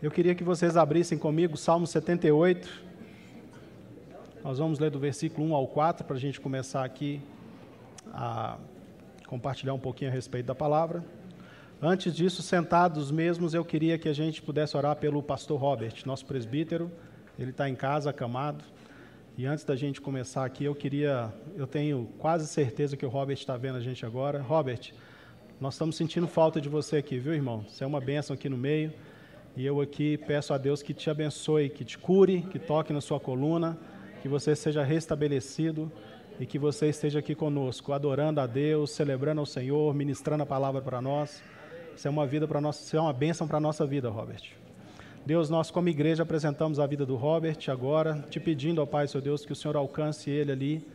Eu queria que vocês abrissem comigo Salmo 78. Nós vamos ler do versículo 1 ao 4 para a gente começar aqui a compartilhar um pouquinho a respeito da palavra. Antes disso, sentados mesmos, eu queria que a gente pudesse orar pelo pastor Robert, nosso presbítero. Ele está em casa, acamado. E antes da gente começar aqui, eu queria, eu tenho quase certeza que o Robert está vendo a gente agora. Robert, nós estamos sentindo falta de você aqui, viu, irmão? Você é uma bênção aqui no meio. E eu aqui peço a Deus que te abençoe, que te cure, que toque na sua coluna, que você seja restabelecido e que você esteja aqui conosco, adorando a Deus, celebrando ao Senhor, ministrando a palavra para nós. Isso é uma vida para nós, isso é uma bênção para a nossa vida, Robert. Deus, nós como igreja apresentamos a vida do Robert agora, te pedindo, ó Pai, seu Deus, que o Senhor alcance ele ali,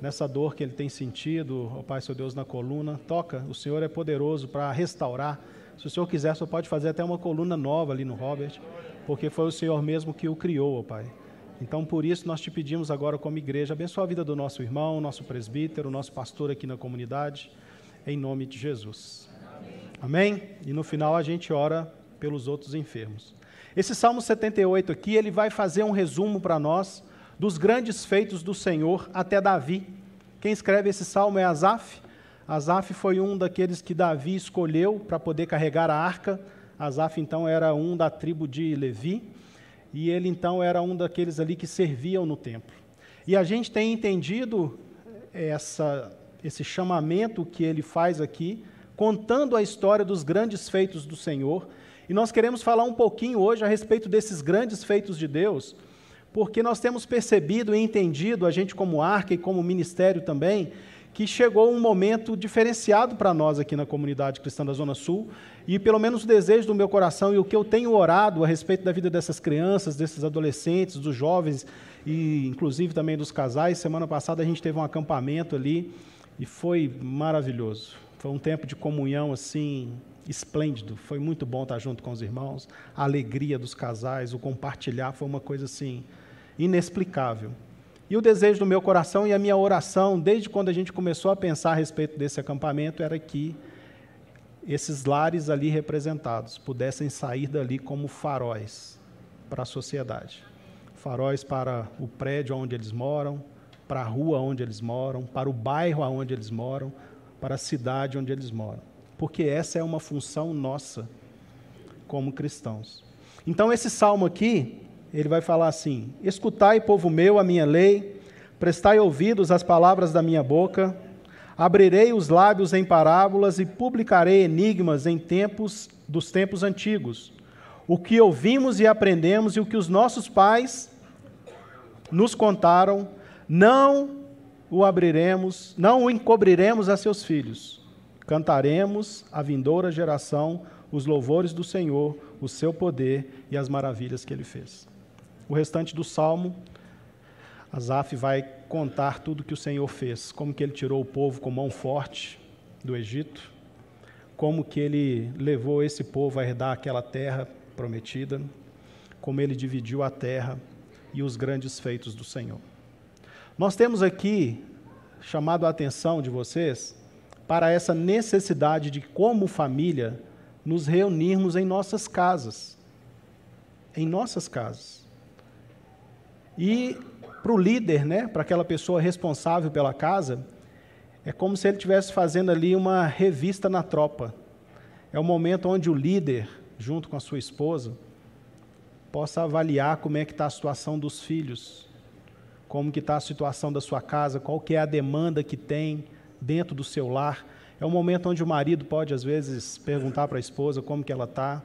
nessa dor que ele tem sentido, ó Pai, seu Deus, na coluna. Toca, o Senhor é poderoso para restaurar se o Senhor quiser, você pode fazer até uma coluna nova ali no Robert, porque foi o Senhor mesmo que o criou, ó Pai. Então, por isso, nós te pedimos agora, como igreja, abençoa a vida do nosso irmão, nosso presbítero, nosso pastor aqui na comunidade, em nome de Jesus. Amém? Amém? E no final a gente ora pelos outros enfermos. Esse Salmo 78 aqui, ele vai fazer um resumo para nós dos grandes feitos do Senhor até Davi. Quem escreve esse salmo é Asaf, Asaf foi um daqueles que Davi escolheu para poder carregar a arca. Asaf, então, era um da tribo de Levi, e ele, então, era um daqueles ali que serviam no templo. E a gente tem entendido essa, esse chamamento que ele faz aqui, contando a história dos grandes feitos do Senhor. E nós queremos falar um pouquinho hoje a respeito desses grandes feitos de Deus, porque nós temos percebido e entendido, a gente como arca e como ministério também, que chegou um momento diferenciado para nós aqui na comunidade cristã da Zona Sul, e pelo menos o desejo do meu coração e o que eu tenho orado a respeito da vida dessas crianças, desses adolescentes, dos jovens e inclusive também dos casais. Semana passada a gente teve um acampamento ali e foi maravilhoso. Foi um tempo de comunhão assim esplêndido. Foi muito bom estar junto com os irmãos. A alegria dos casais, o compartilhar foi uma coisa assim inexplicável. E o desejo do meu coração e a minha oração, desde quando a gente começou a pensar a respeito desse acampamento, era que esses lares ali representados pudessem sair dali como faróis para a sociedade. Faróis para o prédio onde eles moram, para a rua onde eles moram, para o bairro onde eles moram, para a cidade onde eles moram. Porque essa é uma função nossa como cristãos. Então, esse salmo aqui, ele vai falar assim: Escutai, povo meu, a minha lei, prestai ouvidos às palavras da minha boca, abrirei os lábios em parábolas e publicarei enigmas em tempos dos tempos antigos. O que ouvimos e aprendemos e o que os nossos pais nos contaram, não o abriremos, não o encobriremos a seus filhos. Cantaremos à vindoura geração os louvores do Senhor, o seu poder e as maravilhas que ele fez. O restante do salmo, Asaf vai contar tudo que o Senhor fez, como que ele tirou o povo com mão forte do Egito, como que ele levou esse povo a herdar aquela terra prometida, como ele dividiu a terra e os grandes feitos do Senhor. Nós temos aqui chamado a atenção de vocês para essa necessidade de, como família, nos reunirmos em nossas casas. Em nossas casas. E para o líder, né, para aquela pessoa responsável pela casa, é como se ele estivesse fazendo ali uma revista na tropa. É o momento onde o líder, junto com a sua esposa, possa avaliar como é que está a situação dos filhos, como que está a situação da sua casa, qual que é a demanda que tem dentro do seu lar. É o momento onde o marido pode, às vezes, perguntar para a esposa como que ela está,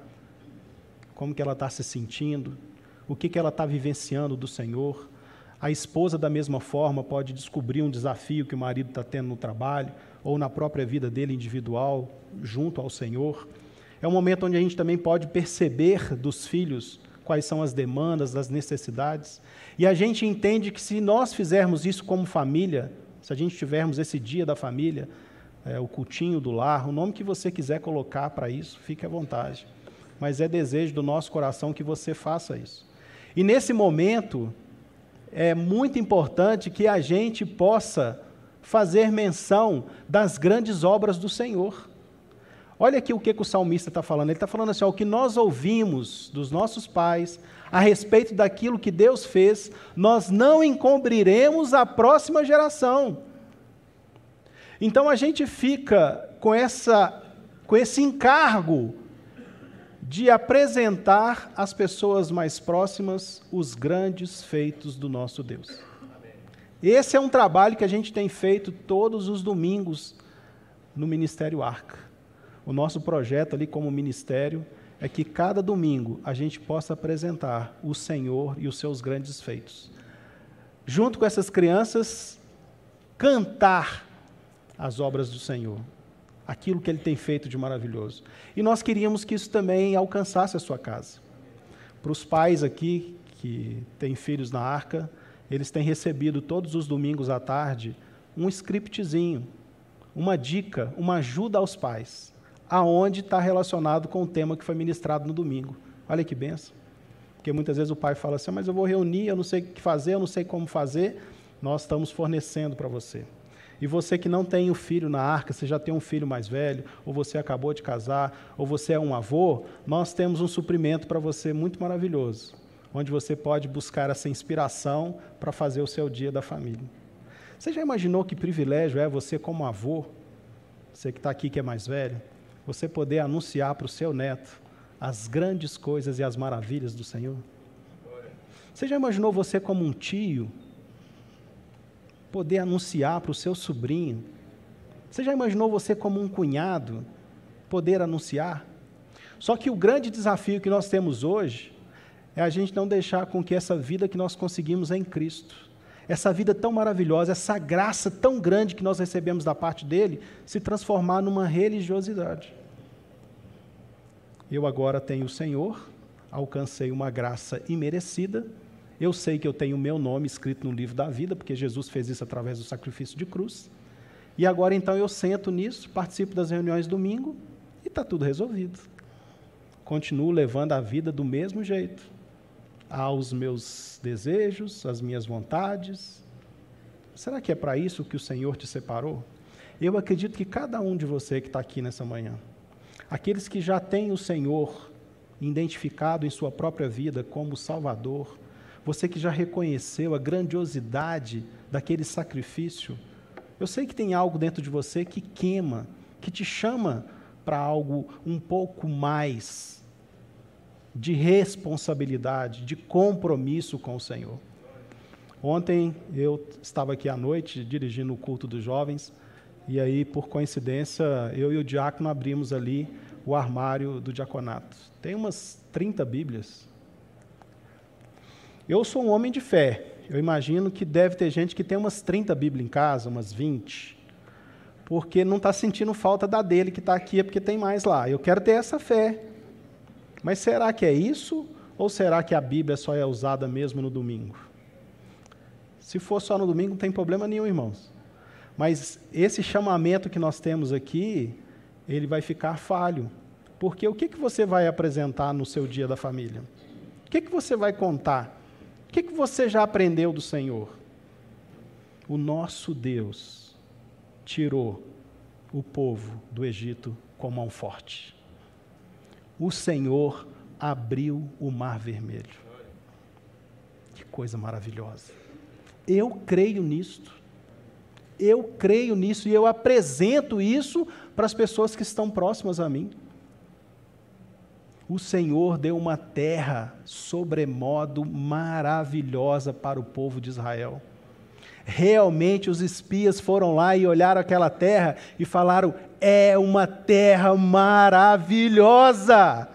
como que ela está se sentindo o que, que ela está vivenciando do Senhor. A esposa, da mesma forma, pode descobrir um desafio que o marido está tendo no trabalho ou na própria vida dele individual, junto ao Senhor. É um momento onde a gente também pode perceber dos filhos quais são as demandas, as necessidades. E a gente entende que se nós fizermos isso como família, se a gente tivermos esse dia da família, é, o cultinho do lar, o nome que você quiser colocar para isso, fique à vontade. Mas é desejo do nosso coração que você faça isso. E nesse momento, é muito importante que a gente possa fazer menção das grandes obras do Senhor. Olha aqui o que, que o salmista está falando. Ele está falando assim: ó, o que nós ouvimos dos nossos pais a respeito daquilo que Deus fez, nós não encobriremos a próxima geração. Então a gente fica com, essa, com esse encargo de apresentar às pessoas mais próximas os grandes feitos do nosso Deus. Esse é um trabalho que a gente tem feito todos os domingos no Ministério Arca. O nosso projeto ali como ministério é que cada domingo a gente possa apresentar o Senhor e os seus grandes feitos. Junto com essas crianças, cantar as obras do Senhor, aquilo que Ele tem feito de maravilhoso. E nós queríamos que isso também alcançasse a sua casa. Para os pais aqui que têm filhos na arca, eles têm recebido todos os domingos à tarde um scriptzinho, uma dica, uma ajuda aos pais, aonde está relacionado com o tema que foi ministrado no domingo. Olha que benção. Porque muitas vezes o pai fala assim, mas eu vou reunir, eu não sei o que fazer, eu não sei como fazer. Nós estamos fornecendo para você. E você que não tem o filho na arca, você já tem um filho mais velho, ou você acabou de casar, ou você é um avô, nós temos um suprimento para você muito maravilhoso onde você pode buscar essa inspiração para fazer o seu dia da família. Você já imaginou que privilégio é você, como avô, você que está aqui que é mais velho, você poder anunciar para o seu neto as grandes coisas e as maravilhas do Senhor? Você já imaginou você, como um tio, poder anunciar para o seu sobrinho? Você já imaginou você, como um cunhado, poder anunciar? Só que o grande desafio que nós temos hoje é a gente não deixar com que essa vida que nós conseguimos em Cristo, essa vida tão maravilhosa, essa graça tão grande que nós recebemos da parte dele, se transformar numa religiosidade. Eu agora tenho o Senhor, alcancei uma graça imerecida, eu sei que eu tenho o meu nome escrito no livro da vida, porque Jesus fez isso através do sacrifício de cruz. E agora então eu sento nisso, participo das reuniões domingo e está tudo resolvido. Continuo levando a vida do mesmo jeito aos meus desejos, às minhas vontades? Será que é para isso que o Senhor te separou? Eu acredito que cada um de você que está aqui nessa manhã, aqueles que já têm o Senhor identificado em sua própria vida como Salvador, você que já reconheceu a grandiosidade daquele sacrifício, eu sei que tem algo dentro de você que queima, que te chama para algo um pouco mais de responsabilidade, de compromisso com o Senhor. Ontem eu estava aqui à noite dirigindo o culto dos jovens, e aí, por coincidência, eu e o diácono abrimos ali o armário do diaconato. Tem umas 30 Bíblias. Eu sou um homem de fé. Eu imagino que deve ter gente que tem umas 30 Bíblias em casa, umas 20, porque não está sentindo falta da dele que está aqui, é porque tem mais lá. Eu quero ter essa fé. Mas será que é isso? Ou será que a Bíblia só é usada mesmo no domingo? Se for só no domingo, não tem problema nenhum, irmãos. Mas esse chamamento que nós temos aqui, ele vai ficar falho. Porque o que, que você vai apresentar no seu dia da família? O que, que você vai contar? O que, que você já aprendeu do Senhor? O nosso Deus tirou o povo do Egito com mão forte o Senhor abriu o mar vermelho. Que coisa maravilhosa. Eu creio nisto. Eu creio nisso e eu apresento isso para as pessoas que estão próximas a mim. O Senhor deu uma terra sobremodo maravilhosa para o povo de Israel. Realmente os espias foram lá e olharam aquela terra e falaram: é uma terra maravilhosa.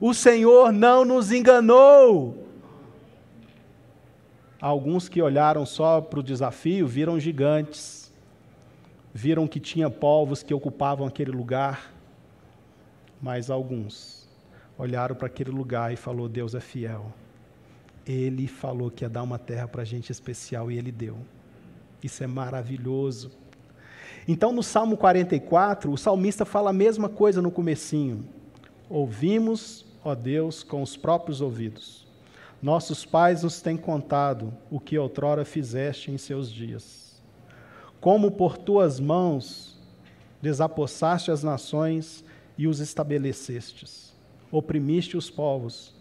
O Senhor não nos enganou. Alguns que olharam só para o desafio viram gigantes, viram que tinha povos que ocupavam aquele lugar, mas alguns olharam para aquele lugar e falou: Deus é fiel. Ele falou que ia dar uma terra para gente especial e ele deu. Isso é maravilhoso. Então, no Salmo 44, o salmista fala a mesma coisa no comecinho. Ouvimos, ó Deus, com os próprios ouvidos. Nossos pais nos têm contado o que outrora fizeste em seus dias. Como por tuas mãos desapossaste as nações e os estabelecestes. Oprimiste os povos,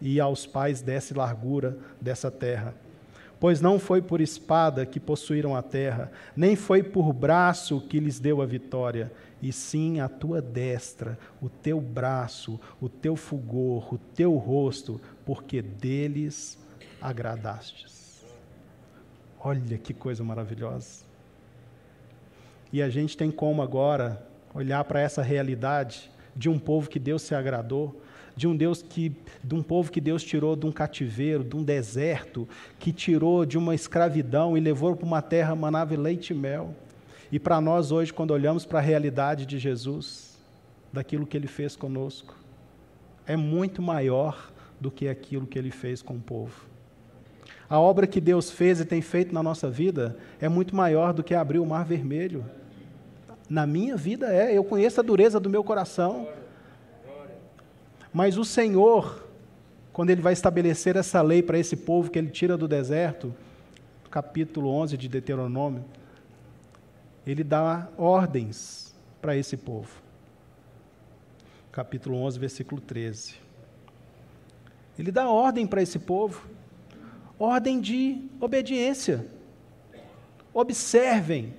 e aos pais desse largura dessa terra. Pois não foi por espada que possuíram a terra, nem foi por braço que lhes deu a vitória, e sim a tua destra, o teu braço, o teu fulgor, o teu rosto, porque deles agradastes. Olha que coisa maravilhosa. E a gente tem como agora olhar para essa realidade de um povo que Deus se agradou, de um Deus que de um povo que Deus tirou de um cativeiro, de um deserto, que tirou de uma escravidão e levou para uma terra manava leite e mel. E para nós hoje, quando olhamos para a realidade de Jesus, daquilo que ele fez conosco, é muito maior do que aquilo que ele fez com o povo. A obra que Deus fez e tem feito na nossa vida é muito maior do que abrir o mar vermelho. Na minha vida é, eu conheço a dureza do meu coração. Mas o Senhor, quando ele vai estabelecer essa lei para esse povo que ele tira do deserto, capítulo 11 de Deuteronômio, ele dá ordens para esse povo. Capítulo 11, versículo 13. Ele dá ordem para esse povo ordem de obediência. Observem,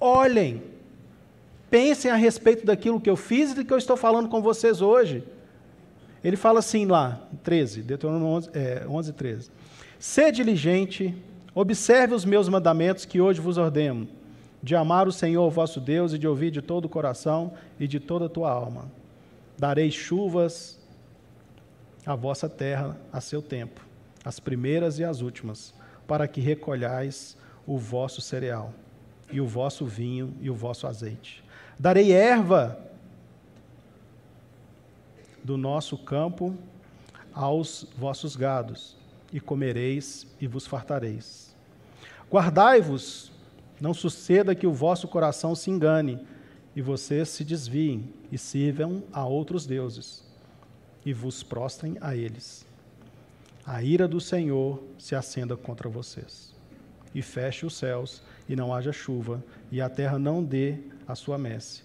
olhem, pensem a respeito daquilo que eu fiz e do que eu estou falando com vocês hoje. Ele fala assim lá, 13, Deuteronômio 11, é, 11 13. Sê diligente, observe os meus mandamentos que hoje vos ordeno, de amar o Senhor vosso Deus e de ouvir de todo o coração e de toda a tua alma. Darei chuvas à vossa terra a seu tempo as primeiras e as últimas, para que recolhais o vosso cereal, e o vosso vinho e o vosso azeite. Darei erva do nosso campo aos vossos gados, e comereis e vos fartareis. Guardai-vos, não suceda que o vosso coração se engane, e vocês se desviem e sirvam a outros deuses, e vos prostrem a eles a ira do Senhor se acenda contra vocês. E feche os céus, e não haja chuva, e a terra não dê a sua messe.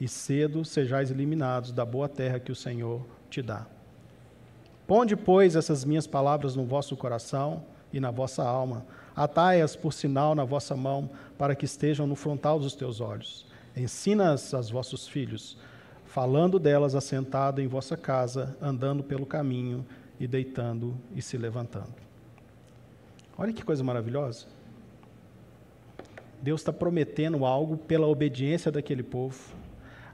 E cedo sejais eliminados da boa terra que o Senhor te dá. Ponde, pois, essas minhas palavras no vosso coração e na vossa alma. Atai-as por sinal na vossa mão, para que estejam no frontal dos teus olhos. Ensina-as aos vossos filhos, falando delas assentado em vossa casa, andando pelo caminho e deitando e se levantando. Olha que coisa maravilhosa. Deus está prometendo algo pela obediência daquele povo,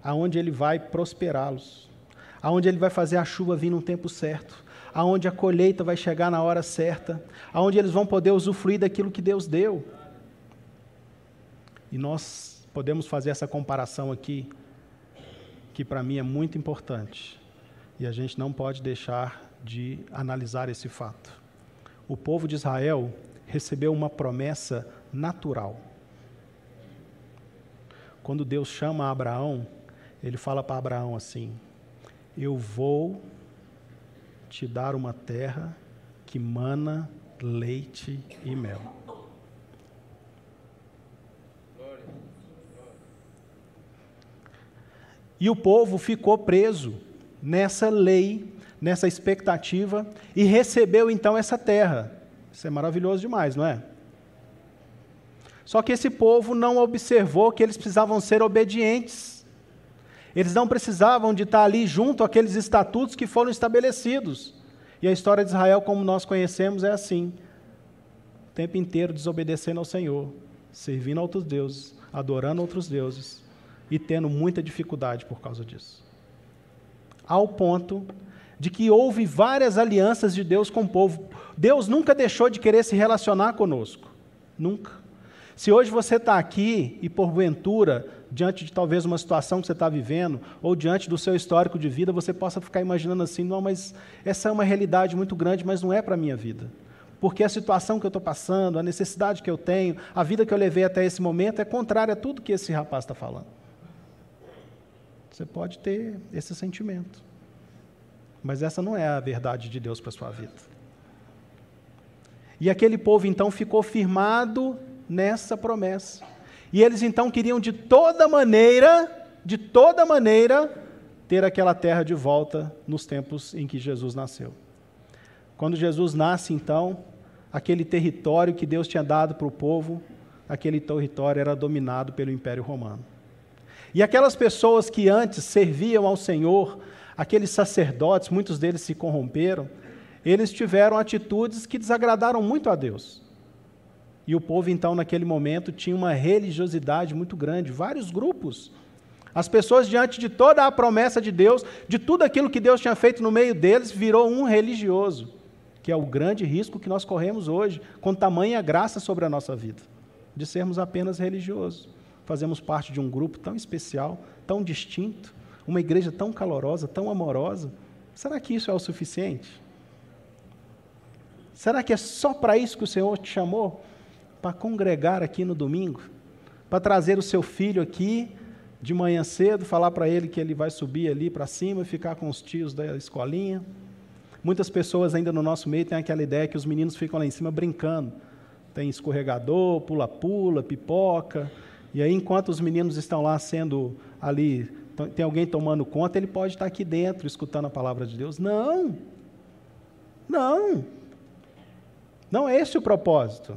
aonde Ele vai prosperá-los, aonde Ele vai fazer a chuva vir no tempo certo, aonde a colheita vai chegar na hora certa, aonde eles vão poder usufruir daquilo que Deus deu. E nós podemos fazer essa comparação aqui, que para mim é muito importante, e a gente não pode deixar de analisar esse fato. O povo de Israel recebeu uma promessa natural. Quando Deus chama Abraão, ele fala para Abraão assim: Eu vou te dar uma terra que mana leite e mel. E o povo ficou preso nessa lei nessa expectativa e recebeu então essa terra. Isso é maravilhoso demais, não é? Só que esse povo não observou que eles precisavam ser obedientes. Eles não precisavam de estar ali junto àqueles estatutos que foram estabelecidos. E a história de Israel, como nós conhecemos, é assim: o tempo inteiro desobedecendo ao Senhor, servindo a outros deuses, adorando outros deuses e tendo muita dificuldade por causa disso. Ao ponto de que houve várias alianças de Deus com o povo. Deus nunca deixou de querer se relacionar conosco. Nunca. Se hoje você está aqui e porventura, diante de talvez uma situação que você está vivendo, ou diante do seu histórico de vida, você possa ficar imaginando assim: não, mas essa é uma realidade muito grande, mas não é para a minha vida. Porque a situação que eu estou passando, a necessidade que eu tenho, a vida que eu levei até esse momento é contrária a tudo que esse rapaz está falando. Você pode ter esse sentimento. Mas essa não é a verdade de Deus para a sua vida. E aquele povo então ficou firmado nessa promessa. E eles então queriam de toda maneira, de toda maneira, ter aquela terra de volta nos tempos em que Jesus nasceu. Quando Jesus nasce, então, aquele território que Deus tinha dado para o povo, aquele território era dominado pelo Império Romano. E aquelas pessoas que antes serviam ao Senhor, aqueles sacerdotes, muitos deles se corromperam, eles tiveram atitudes que desagradaram muito a Deus. E o povo, então, naquele momento, tinha uma religiosidade muito grande, vários grupos. As pessoas, diante de toda a promessa de Deus, de tudo aquilo que Deus tinha feito no meio deles, virou um religioso, que é o grande risco que nós corremos hoje, com tamanha graça sobre a nossa vida, de sermos apenas religiosos. Fazemos parte de um grupo tão especial, tão distinto, uma igreja tão calorosa, tão amorosa. Será que isso é o suficiente? Será que é só para isso que o Senhor te chamou? Para congregar aqui no domingo? Para trazer o seu filho aqui de manhã cedo, falar para ele que ele vai subir ali para cima e ficar com os tios da escolinha? Muitas pessoas ainda no nosso meio têm aquela ideia que os meninos ficam lá em cima brincando. Tem escorregador, pula-pula, pipoca. E aí, enquanto os meninos estão lá sendo ali, tem alguém tomando conta, ele pode estar aqui dentro escutando a palavra de Deus. Não! Não! Não é esse o propósito.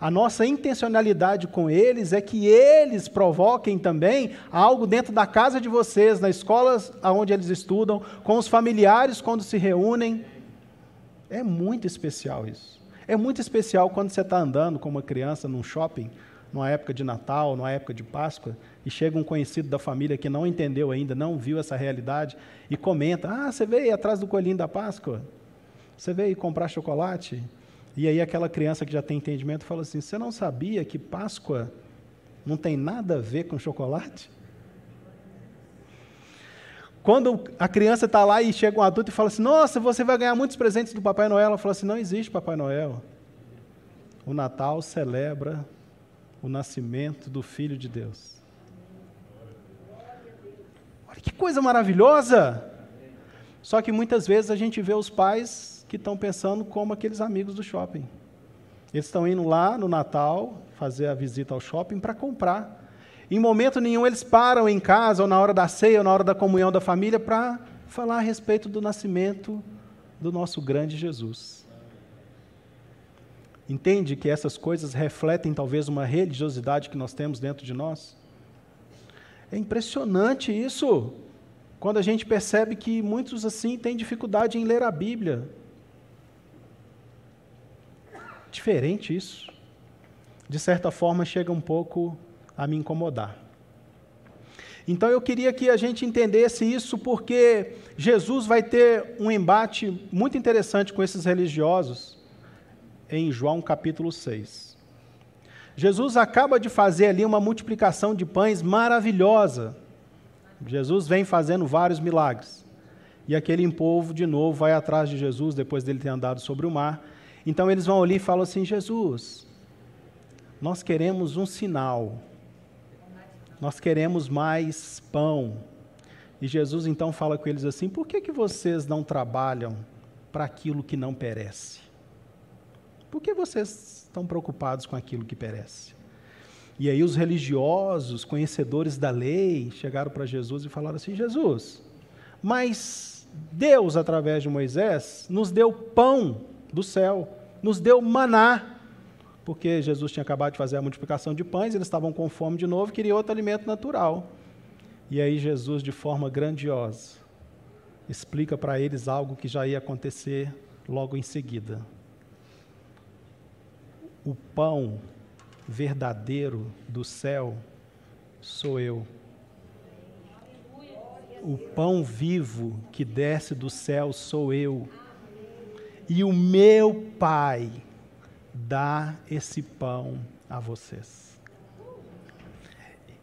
A nossa intencionalidade com eles é que eles provoquem também algo dentro da casa de vocês, na escola onde eles estudam, com os familiares quando se reúnem. É muito especial isso. É muito especial quando você está andando com uma criança num shopping, numa época de Natal, numa época de Páscoa, e chega um conhecido da família que não entendeu ainda, não viu essa realidade, e comenta: Ah, você veio atrás do coelhinho da Páscoa? Você veio comprar chocolate? E aí aquela criança que já tem entendimento fala assim: Você não sabia que Páscoa não tem nada a ver com chocolate? Quando a criança está lá e chega um adulto e fala assim: Nossa, você vai ganhar muitos presentes do Papai Noel. Ela fala assim: Não existe Papai Noel. O Natal celebra o nascimento do Filho de Deus. Olha que coisa maravilhosa! Só que muitas vezes a gente vê os pais que estão pensando como aqueles amigos do shopping. Eles estão indo lá no Natal fazer a visita ao shopping para comprar. Em momento nenhum eles param em casa, ou na hora da ceia, ou na hora da comunhão da família, para falar a respeito do nascimento do nosso grande Jesus. Entende que essas coisas refletem talvez uma religiosidade que nós temos dentro de nós? É impressionante isso, quando a gente percebe que muitos assim têm dificuldade em ler a Bíblia, Diferente isso. De certa forma, chega um pouco a me incomodar. Então eu queria que a gente entendesse isso porque Jesus vai ter um embate muito interessante com esses religiosos em João capítulo 6. Jesus acaba de fazer ali uma multiplicação de pães maravilhosa. Jesus vem fazendo vários milagres. E aquele povo de novo vai atrás de Jesus depois dele ter andado sobre o mar então eles vão ali e falam assim: Jesus, nós queremos um sinal, nós queremos mais pão. E Jesus então fala com eles assim: por que, que vocês não trabalham para aquilo que não perece? Por que vocês estão preocupados com aquilo que perece? E aí os religiosos, conhecedores da lei, chegaram para Jesus e falaram assim: Jesus, mas Deus, através de Moisés, nos deu pão do céu nos deu maná, porque Jesus tinha acabado de fazer a multiplicação de pães, eles estavam com fome de novo, queriam outro alimento natural. E aí Jesus, de forma grandiosa, explica para eles algo que já ia acontecer logo em seguida. O pão verdadeiro do céu sou eu. O pão vivo que desce do céu sou eu e o meu Pai dá esse pão a vocês.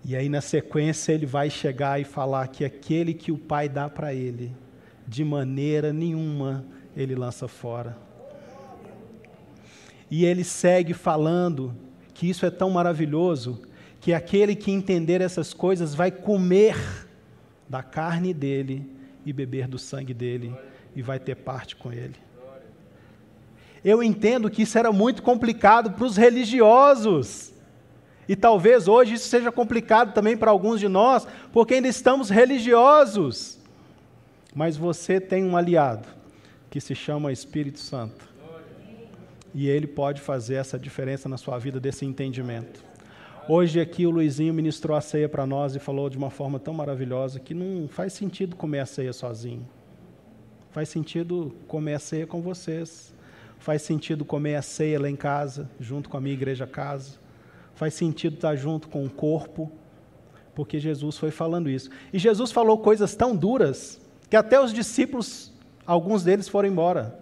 E aí, na sequência, ele vai chegar e falar que aquele que o Pai dá para ele, de maneira nenhuma ele lança fora. E ele segue falando que isso é tão maravilhoso que aquele que entender essas coisas vai comer da carne dele e beber do sangue dele e vai ter parte com ele. Eu entendo que isso era muito complicado para os religiosos. E talvez hoje isso seja complicado também para alguns de nós, porque ainda estamos religiosos. Mas você tem um aliado que se chama Espírito Santo. E ele pode fazer essa diferença na sua vida desse entendimento. Hoje aqui o Luizinho ministrou a ceia para nós e falou de uma forma tão maravilhosa que não faz sentido comer a ceia sozinho. Faz sentido comer a ceia com vocês. Faz sentido comer a ceia lá em casa, junto com a minha igreja casa. Faz sentido estar junto com o corpo, porque Jesus foi falando isso. E Jesus falou coisas tão duras que até os discípulos, alguns deles foram embora.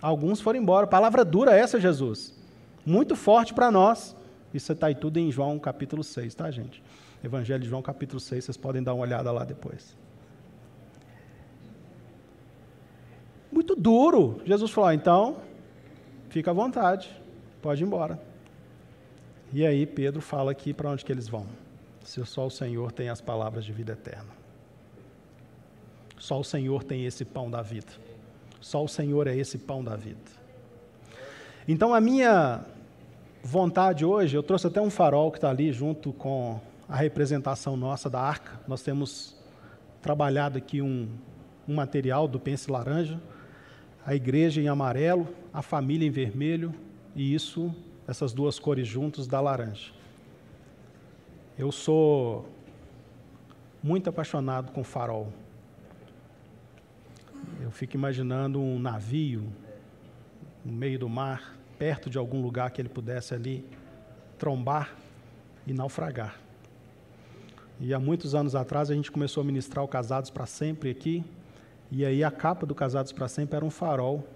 Alguns foram embora. Palavra dura essa, Jesus. Muito forte para nós. Isso está aí tudo em João capítulo 6, tá, gente? Evangelho de João capítulo 6, vocês podem dar uma olhada lá depois. Duro. Jesus falou: ah, então, fica à vontade, pode ir embora. E aí Pedro fala aqui para onde que eles vão. Se só o Senhor tem as palavras de vida eterna. Só o Senhor tem esse pão da vida. Só o Senhor é esse pão da vida. Então a minha vontade hoje, eu trouxe até um farol que está ali junto com a representação nossa da arca. Nós temos trabalhado aqui um, um material do pence laranja, a igreja em amarelo, a família em vermelho, e isso, essas duas cores juntos, dá laranja. Eu sou muito apaixonado com farol. Eu fico imaginando um navio no meio do mar, perto de algum lugar que ele pudesse ali trombar e naufragar. E há muitos anos atrás a gente começou a ministrar o Casados para Sempre aqui, e aí a capa do Casados para Sempre era um farol.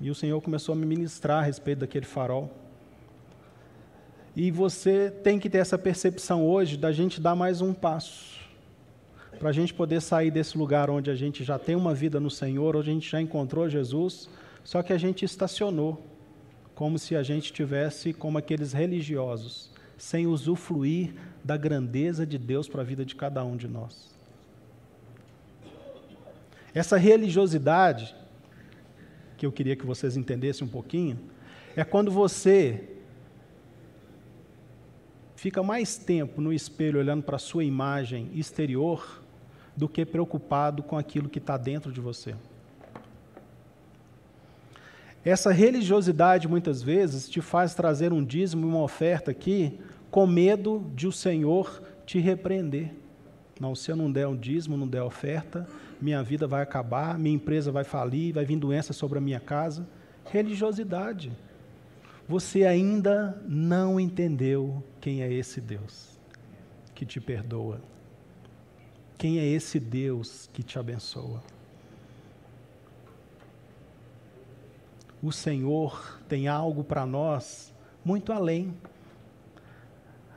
E o Senhor começou a me ministrar a respeito daquele farol. E você tem que ter essa percepção hoje da gente dar mais um passo para a gente poder sair desse lugar onde a gente já tem uma vida no Senhor, onde a gente já encontrou Jesus, só que a gente estacionou, como se a gente tivesse como aqueles religiosos, sem usufruir da grandeza de Deus para a vida de cada um de nós. Essa religiosidade, que eu queria que vocês entendessem um pouquinho, é quando você fica mais tempo no espelho olhando para a sua imagem exterior do que preocupado com aquilo que está dentro de você. Essa religiosidade, muitas vezes, te faz trazer um dízimo e uma oferta aqui com medo de o Senhor te repreender. Não, se eu não der um dízimo, não der oferta, minha vida vai acabar, minha empresa vai falir, vai vir doença sobre a minha casa. Religiosidade. Você ainda não entendeu quem é esse Deus que te perdoa. Quem é esse Deus que te abençoa? O Senhor tem algo para nós muito além.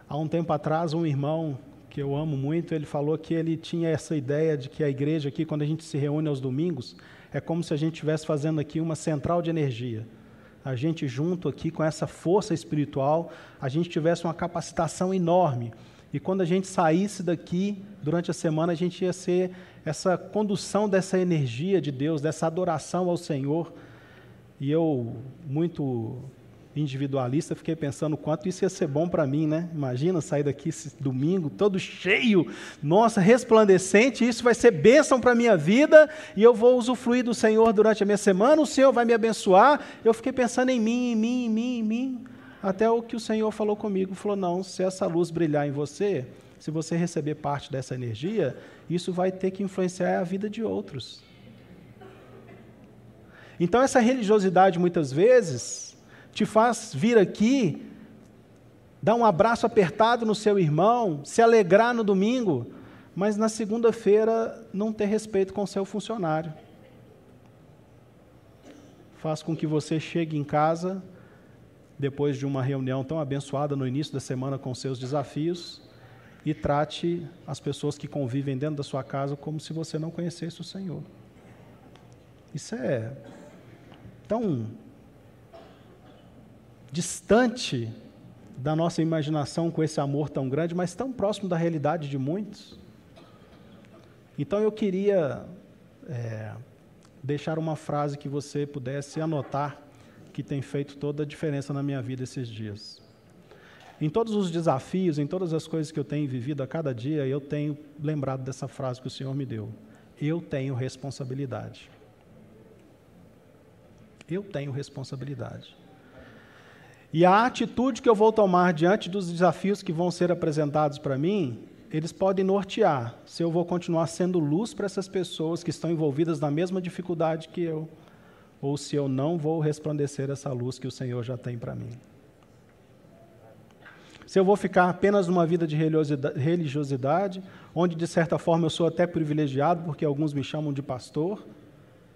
Há um tempo atrás, um irmão que eu amo muito, ele falou que ele tinha essa ideia de que a igreja aqui, quando a gente se reúne aos domingos, é como se a gente estivesse fazendo aqui uma central de energia. A gente junto aqui com essa força espiritual, a gente tivesse uma capacitação enorme e quando a gente saísse daqui, durante a semana, a gente ia ser essa condução dessa energia de Deus, dessa adoração ao Senhor. E eu, muito individualista, fiquei pensando quanto isso ia ser bom para mim, né? Imagina sair daqui esse domingo todo cheio, nossa, resplandecente, isso vai ser bênção para a minha vida e eu vou usufruir do Senhor durante a minha semana, o Senhor vai me abençoar. Eu fiquei pensando em mim, em mim, em mim, em mim. Até o que o Senhor falou comigo, falou: não, se essa luz brilhar em você, se você receber parte dessa energia, isso vai ter que influenciar a vida de outros. Então, essa religiosidade, muitas vezes, te faz vir aqui, dar um abraço apertado no seu irmão, se alegrar no domingo, mas na segunda-feira não ter respeito com o seu funcionário. Faz com que você chegue em casa depois de uma reunião tão abençoada no início da semana com seus desafios, e trate as pessoas que convivem dentro da sua casa como se você não conhecesse o Senhor. Isso é tão distante da nossa imaginação com esse amor tão grande, mas tão próximo da realidade de muitos. Então eu queria é, deixar uma frase que você pudesse anotar que tem feito toda a diferença na minha vida esses dias. Em todos os desafios, em todas as coisas que eu tenho vivido a cada dia, eu tenho lembrado dessa frase que o Senhor me deu. Eu tenho responsabilidade. Eu tenho responsabilidade. E a atitude que eu vou tomar diante dos desafios que vão ser apresentados para mim, eles podem nortear se eu vou continuar sendo luz para essas pessoas que estão envolvidas na mesma dificuldade que eu, ou se eu não vou resplandecer essa luz que o Senhor já tem para mim. Se eu vou ficar apenas numa vida de religiosidade, onde de certa forma eu sou até privilegiado, porque alguns me chamam de pastor,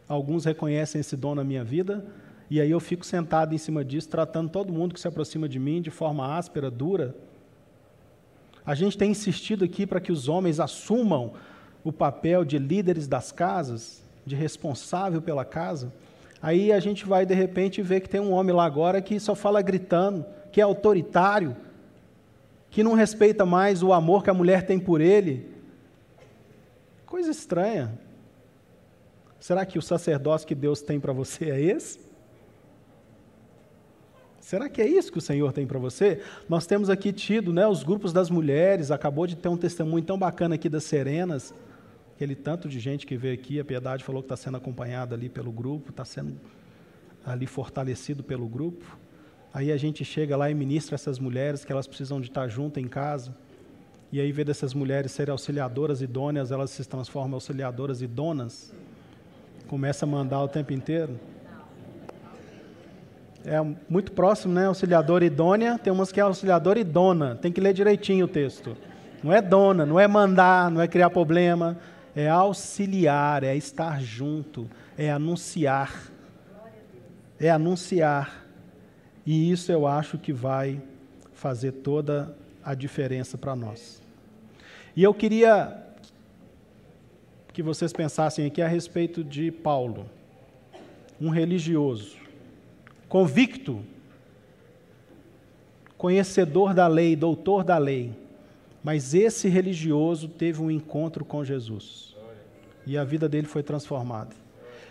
alguns reconhecem esse dom na minha vida, e aí eu fico sentado em cima disso, tratando todo mundo que se aproxima de mim de forma áspera, dura. A gente tem insistido aqui para que os homens assumam o papel de líderes das casas, de responsável pela casa. Aí a gente vai de repente ver que tem um homem lá agora que só fala gritando, que é autoritário, que não respeita mais o amor que a mulher tem por ele. Coisa estranha. Será que o sacerdócio que Deus tem para você é esse? Será que é isso que o Senhor tem para você? Nós temos aqui tido né, os grupos das mulheres, acabou de ter um testemunho tão bacana aqui das Serenas, aquele tanto de gente que veio aqui, a Piedade falou que está sendo acompanhada ali pelo grupo, está sendo ali fortalecido pelo grupo. Aí a gente chega lá e ministra essas mulheres que elas precisam de estar juntas em casa. E aí, vê dessas mulheres serem auxiliadoras idôneas, elas se transformam em auxiliadoras idonas começa a mandar o tempo inteiro. É muito próximo, né? Auxiliador idônea, tem umas que é auxiliador e dona. Tem que ler direitinho o texto. Não é dona, não é mandar, não é criar problema. É auxiliar, é estar junto, é anunciar. É anunciar. E isso eu acho que vai fazer toda a diferença para nós. E eu queria que vocês pensassem aqui a respeito de Paulo, um religioso, convicto, conhecedor da lei, doutor da lei, mas esse religioso teve um encontro com Jesus e a vida dele foi transformada.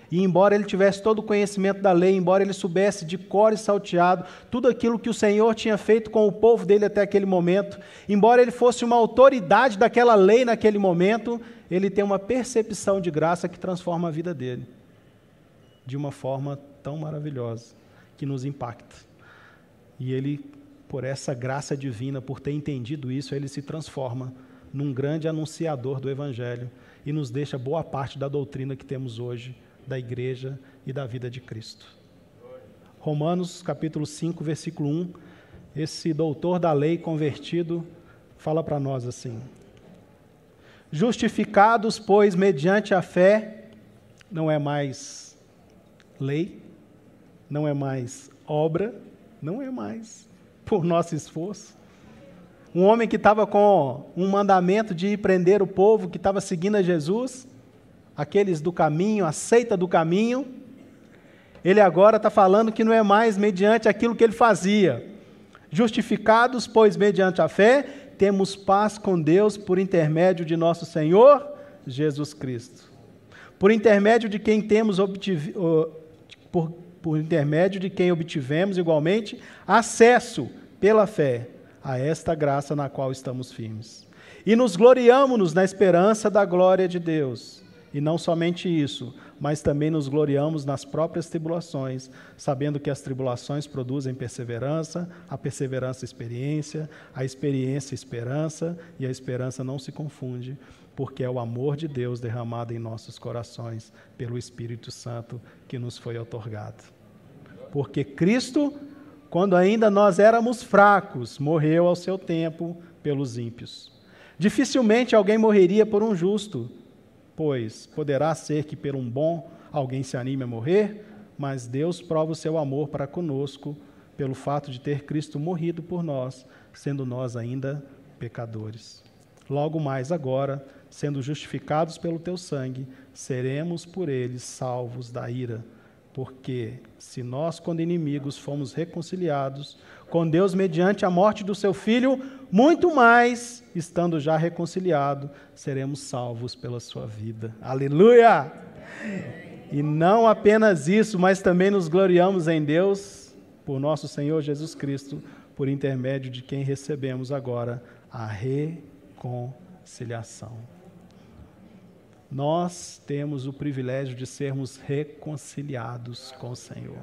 E embora ele tivesse todo o conhecimento da lei, embora ele soubesse de cor e salteado tudo aquilo que o Senhor tinha feito com o povo dele até aquele momento, embora ele fosse uma autoridade daquela lei naquele momento, ele tem uma percepção de graça que transforma a vida dele de uma forma tão maravilhosa, que nos impacta. E ele, por essa graça divina, por ter entendido isso, ele se transforma num grande anunciador do Evangelho e nos deixa boa parte da doutrina que temos hoje da igreja e da vida de Cristo. Romanos capítulo 5, versículo 1, esse doutor da lei convertido fala para nós assim: Justificados, pois, mediante a fé, não é mais lei, não é mais obra, não é mais por nosso esforço. Um homem que estava com um mandamento de ir prender o povo, que estava seguindo a Jesus, aqueles do caminho, a seita do caminho, ele agora está falando que não é mais mediante aquilo que ele fazia. Justificados, pois, mediante a fé, temos paz com Deus por intermédio de nosso Senhor Jesus Cristo. Por intermédio de quem temos obtive, por, por intermédio de quem obtivemos igualmente acesso pela fé a esta graça na qual estamos firmes. E nos gloriamos na esperança da glória de Deus. E não somente isso, mas também nos gloriamos nas próprias tribulações, sabendo que as tribulações produzem perseverança, a perseverança, experiência, a experiência, esperança, e a esperança não se confunde, porque é o amor de Deus derramado em nossos corações pelo Espírito Santo que nos foi otorgado. Porque Cristo, quando ainda nós éramos fracos, morreu ao seu tempo pelos ímpios. Dificilmente alguém morreria por um justo Pois poderá ser que por um bom alguém se anime a morrer, mas Deus prova o seu amor para conosco pelo fato de ter Cristo morrido por nós, sendo nós ainda pecadores. Logo mais agora, sendo justificados pelo teu sangue, seremos por ele salvos da ira. Porque se nós, quando inimigos, fomos reconciliados com Deus mediante a morte do seu filho, muito mais, estando já reconciliado, seremos salvos pela sua vida. Aleluia! E não apenas isso, mas também nos gloriamos em Deus, por nosso Senhor Jesus Cristo, por intermédio de quem recebemos agora a reconciliação. Nós temos o privilégio de sermos reconciliados com o Senhor.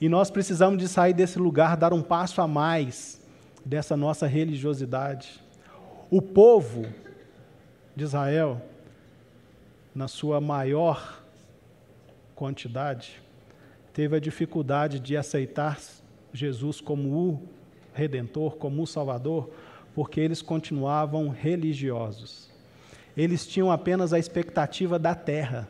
E nós precisamos de sair desse lugar, dar um passo a mais dessa nossa religiosidade. O povo de Israel, na sua maior quantidade, teve a dificuldade de aceitar Jesus como o redentor, como o salvador, porque eles continuavam religiosos. Eles tinham apenas a expectativa da terra,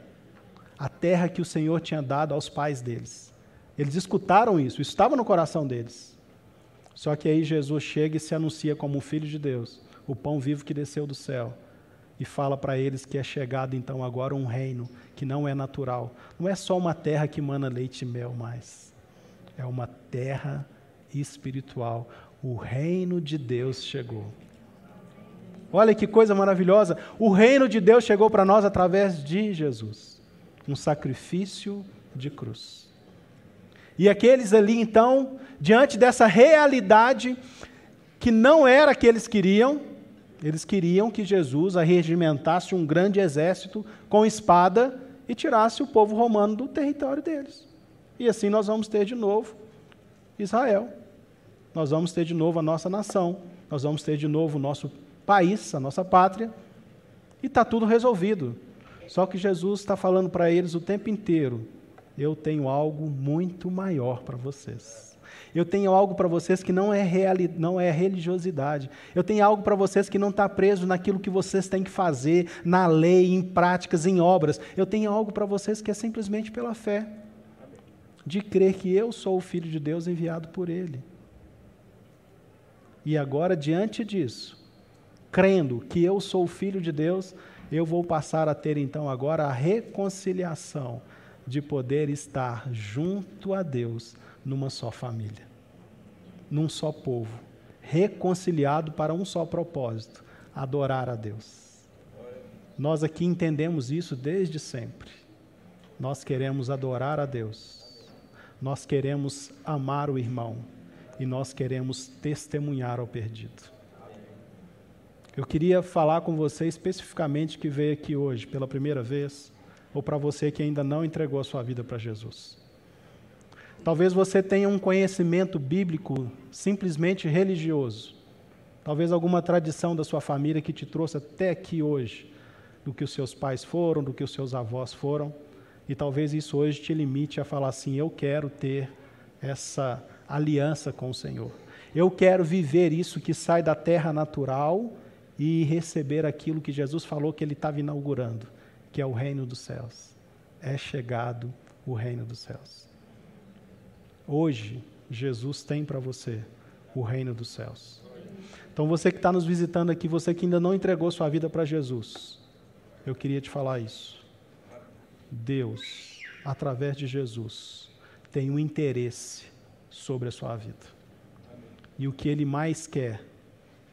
a terra que o Senhor tinha dado aos pais deles. Eles escutaram isso, isso estava no coração deles. Só que aí Jesus chega e se anuncia como o Filho de Deus, o pão vivo que desceu do céu, e fala para eles que é chegado então agora um reino que não é natural. Não é só uma terra que mana leite e mel mais. É uma terra espiritual. O reino de Deus chegou. Olha que coisa maravilhosa. O reino de Deus chegou para nós através de Jesus um sacrifício de cruz. E aqueles ali, então, diante dessa realidade, que não era que eles queriam, eles queriam que Jesus arregimentasse um grande exército com espada e tirasse o povo romano do território deles. E assim nós vamos ter de novo Israel. Nós vamos ter de novo a nossa nação. Nós vamos ter de novo o nosso país, a nossa pátria. E está tudo resolvido. Só que Jesus está falando para eles o tempo inteiro: eu tenho algo muito maior para vocês. Eu tenho algo para vocês que não é, reali não é religiosidade. Eu tenho algo para vocês que não está preso naquilo que vocês têm que fazer, na lei, em práticas, em obras. Eu tenho algo para vocês que é simplesmente pela fé de crer que eu sou o Filho de Deus enviado por Ele. E agora, diante disso, crendo que eu sou Filho de Deus, eu vou passar a ter então agora a reconciliação de poder estar junto a Deus numa só família, num só povo, reconciliado para um só propósito: adorar a Deus. Nós aqui entendemos isso desde sempre. Nós queremos adorar a Deus nós queremos amar o irmão e nós queremos testemunhar ao perdido. Eu queria falar com você especificamente que veio aqui hoje pela primeira vez, ou para você que ainda não entregou a sua vida para Jesus. Talvez você tenha um conhecimento bíblico simplesmente religioso. Talvez alguma tradição da sua família que te trouxe até aqui hoje, do que os seus pais foram, do que os seus avós foram. E talvez isso hoje te limite a falar assim: eu quero ter essa aliança com o Senhor. Eu quero viver isso que sai da terra natural e receber aquilo que Jesus falou que ele estava inaugurando, que é o reino dos céus. É chegado o reino dos céus. Hoje, Jesus tem para você o reino dos céus. Então, você que está nos visitando aqui, você que ainda não entregou sua vida para Jesus, eu queria te falar isso. Deus, através de Jesus, tem um interesse sobre a sua vida. E o que Ele mais quer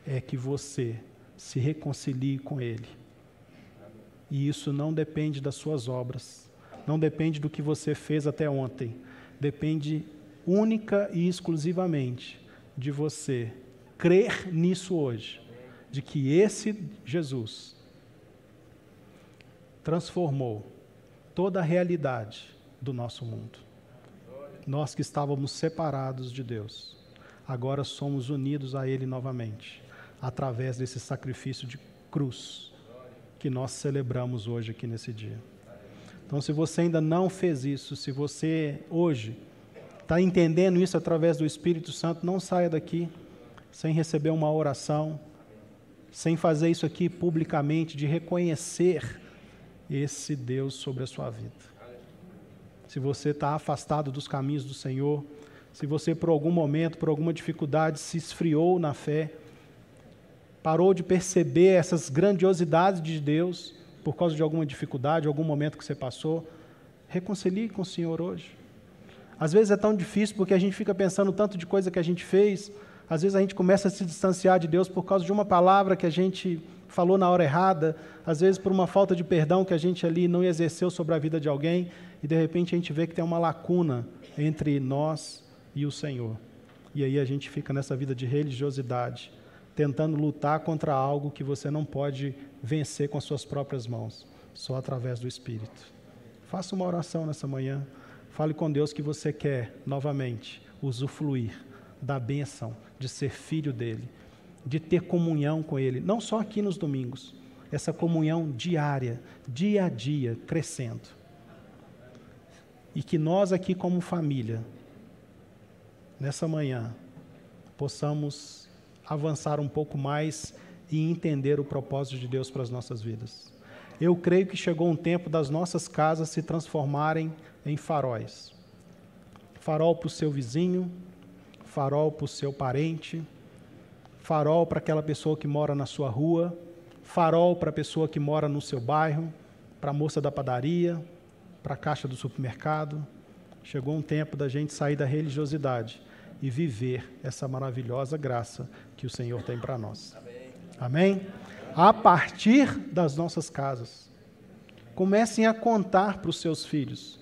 é que você se reconcilie com Ele. E isso não depende das suas obras, não depende do que você fez até ontem, depende única e exclusivamente de você crer nisso hoje, de que esse Jesus transformou toda a realidade do nosso mundo. Nós que estávamos separados de Deus, agora somos unidos a Ele novamente, através desse sacrifício de cruz que nós celebramos hoje aqui nesse dia. Então, se você ainda não fez isso, se você hoje está entendendo isso através do Espírito Santo, não saia daqui sem receber uma oração, sem fazer isso aqui publicamente, de reconhecer esse Deus sobre a sua vida. Se você está afastado dos caminhos do Senhor, se você por algum momento, por alguma dificuldade, se esfriou na fé, parou de perceber essas grandiosidades de Deus por causa de alguma dificuldade, algum momento que você passou, reconcilie com o Senhor hoje. Às vezes é tão difícil porque a gente fica pensando tanto de coisa que a gente fez, às vezes a gente começa a se distanciar de Deus por causa de uma palavra que a gente falou na hora errada, às vezes por uma falta de perdão que a gente ali não exerceu sobre a vida de alguém, e de repente a gente vê que tem uma lacuna entre nós e o Senhor. E aí a gente fica nessa vida de religiosidade, tentando lutar contra algo que você não pode vencer com as suas próprias mãos, só através do Espírito. Faça uma oração nessa manhã. Fale com Deus que você quer, novamente, usufruir da bênção de ser filho dele, de ter comunhão com ele, não só aqui nos domingos, essa comunhão diária, dia a dia, crescendo. E que nós aqui, como família, nessa manhã, possamos avançar um pouco mais e entender o propósito de Deus para as nossas vidas. Eu creio que chegou um tempo das nossas casas se transformarem em faróis. Farol para o seu vizinho, farol para o seu parente, farol para aquela pessoa que mora na sua rua, farol para a pessoa que mora no seu bairro, para a moça da padaria, para a caixa do supermercado. Chegou um tempo da gente sair da religiosidade e viver essa maravilhosa graça que o Senhor tem para nós. Amém. A partir das nossas casas. Comecem a contar para os seus filhos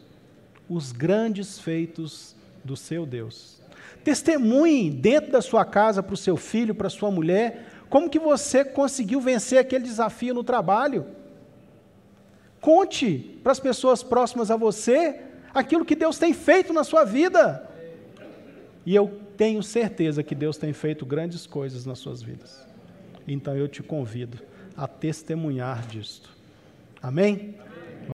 os grandes feitos do seu Deus. Testemunhe dentro da sua casa para o seu filho, para a sua mulher, como que você conseguiu vencer aquele desafio no trabalho. Conte para as pessoas próximas a você aquilo que Deus tem feito na sua vida. E eu tenho certeza que Deus tem feito grandes coisas nas suas vidas. Então eu te convido a testemunhar disto. Amém? Amém.